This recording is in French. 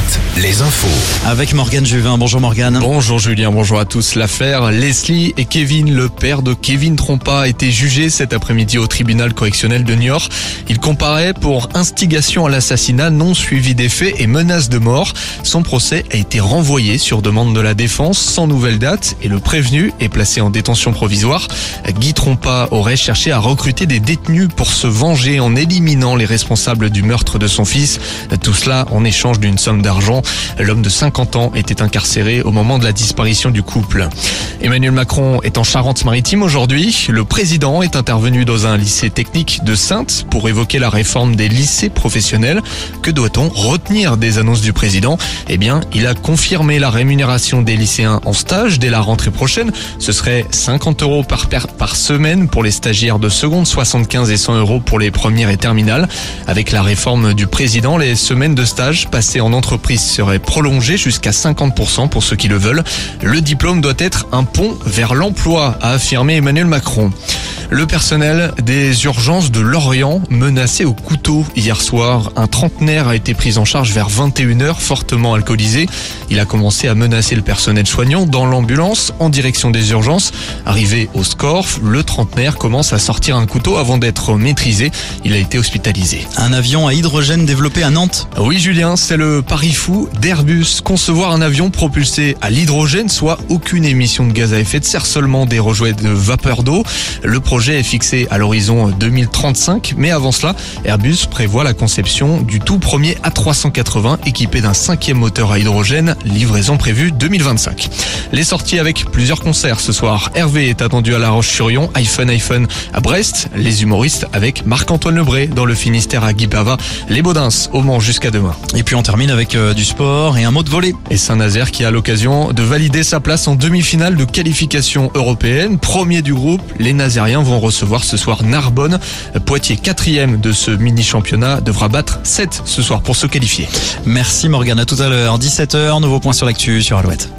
Alouette, les infos. Avec Morgane Juvin. Bonjour Morgane. Bonjour Julien, bonjour à tous. L'affaire Leslie et Kevin, le père de Kevin Trompa, a été jugé cet après-midi au tribunal correctionnel de Niort. Il comparait pour instigation à l'assassinat non suivi des faits et menace de mort. Son procès a été renvoyé sur demande de la défense sans nouvelle date et le prévenu est placé en détention provisoire. Guy Trompa aurait cherché à recruter des détenus pour se venger en éliminant les responsables du meurtre de son fils. Tout cela en échange d'une somme d'argent. L'homme de 50 ans était incarcéré au moment de la disparition du couple. Emmanuel Macron est en Charente-Maritime aujourd'hui. Le président est intervenu dans un lycée technique de Sainte pour évoquer la réforme des lycées professionnels. Que doit-on retenir des annonces du président? Eh bien, il a confirmé la rémunération des lycéens en stage dès la rentrée prochaine. Ce serait 50 euros par, par semaine pour les stagiaires de seconde, 75 et 100 euros pour les premières et terminales. Avec la réforme du président, les semaines de stage passées en entreprise seraient prolongées jusqu'à 50% pour ceux qui le veulent. Le diplôme doit être un pont vers l'emploi, a affirmé Emmanuel Macron. Le personnel des urgences de Lorient menacé au couteau hier soir. Un trentenaire a été pris en charge vers 21h, fortement alcoolisé. Il a commencé à menacer le personnel soignant dans l'ambulance en direction des urgences. Arrivé au Scorf, le trentenaire commence à sortir un couteau avant d'être maîtrisé. Il a été hospitalisé. Un avion à hydrogène développé à Nantes. Oui Julien, c'est le pari fou d'Airbus. Concevoir un avion propulsé à l'hydrogène, soit aucune émission de gaz à effet de serre, seulement des rejouets de vapeur d'eau. Le projet est fixé à l'horizon 2035, mais avant cela, Airbus prévoit la conception du tout premier A380 équipé d'un cinquième moteur à hydrogène, livraison prévue 2025. Les sorties avec plusieurs concerts ce soir. Hervé est attendu à La Roche-sur-Yon, iPhone iPhone à Brest, les humoristes avec Marc-Antoine Lebré dans le Finistère à Guipava, les Baudins au Mans jusqu'à demain. Et puis on termine avec euh, du sport et un mot de volée. Et Saint-Nazaire qui a l'occasion de valider sa place en demi-finale de qualification européenne. Premier du groupe, les Nazériens recevoir ce soir Narbonne. Poitiers, quatrième de ce mini-championnat, devra battre 7 ce soir pour se qualifier. Merci Morgane, à tout à l'heure. 17h, nouveau point sur l'actu sur Alouette.